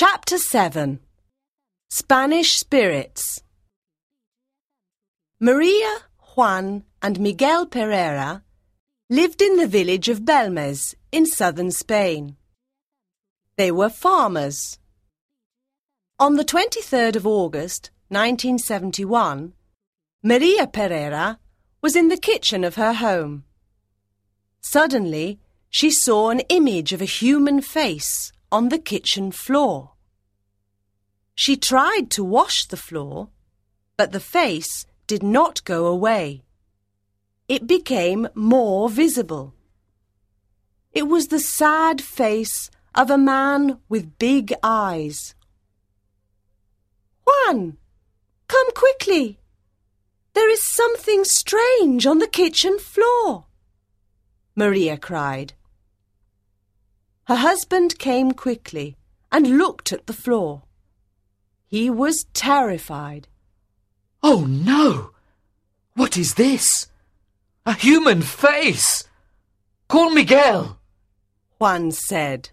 Chapter 7 Spanish Spirits Maria, Juan, and Miguel Pereira lived in the village of Belmez in southern Spain. They were farmers. On the 23rd of August 1971, Maria Pereira was in the kitchen of her home. Suddenly, she saw an image of a human face on the kitchen floor. She tried to wash the floor, but the face did not go away. It became more visible. It was the sad face of a man with big eyes. Juan, come quickly. There is something strange on the kitchen floor, Maria cried. Her husband came quickly and looked at the floor. He was terrified. Oh no! What is this? A human face! Call Miguel! Juan said.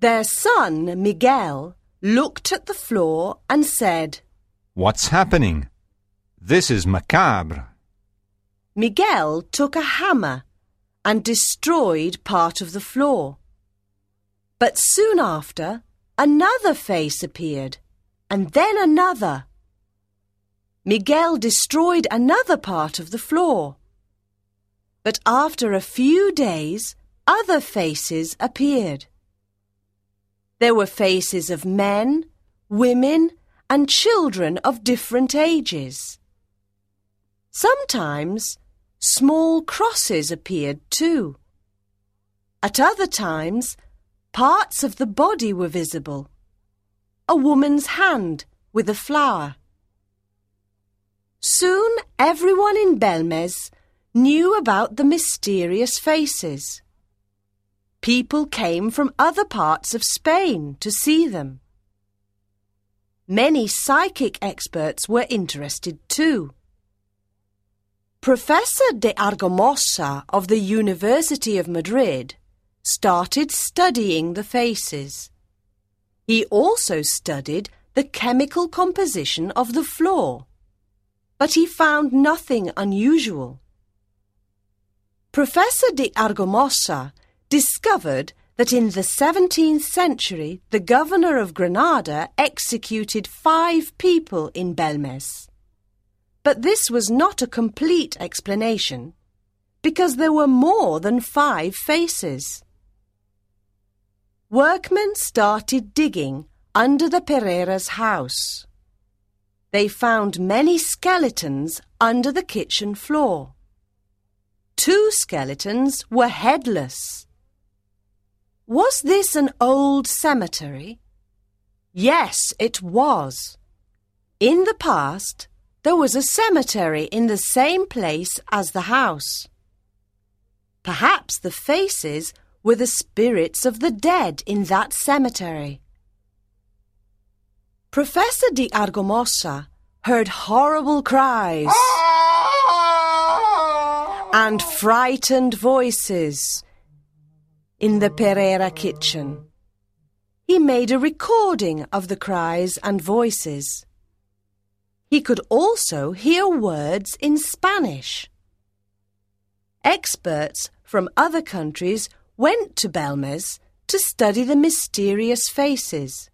Their son, Miguel, looked at the floor and said, What's happening? This is macabre. Miguel took a hammer and destroyed part of the floor. But soon after, another face appeared, and then another. Miguel destroyed another part of the floor. But after a few days, other faces appeared. There were faces of men, women, and children of different ages. Sometimes small crosses appeared too. At other times, Parts of the body were visible. A woman's hand with a flower. Soon everyone in Belmez knew about the mysterious faces. People came from other parts of Spain to see them. Many psychic experts were interested too. Professor de Argumosa of the University of Madrid started studying the faces. He also studied the chemical composition of the floor, but he found nothing unusual. Professor de Argumosa discovered that in the 17th century the governor of Granada executed five people in Belmez. But this was not a complete explanation, because there were more than five faces. Workmen started digging under the Pereira's house. They found many skeletons under the kitchen floor. Two skeletons were headless. Was this an old cemetery? Yes, it was. In the past, there was a cemetery in the same place as the house. Perhaps the faces were the spirits of the dead in that cemetery. Professor de Argumosa heard horrible cries ah! and frightened voices in the Pereira kitchen. He made a recording of the cries and voices. He could also hear words in Spanish. Experts from other countries went to Belmez to study the mysterious faces.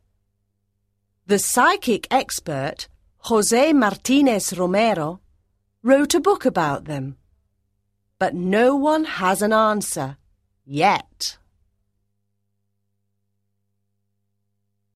The psychic expert, Jose Martinez Romero, wrote a book about them. But no one has an answer yet.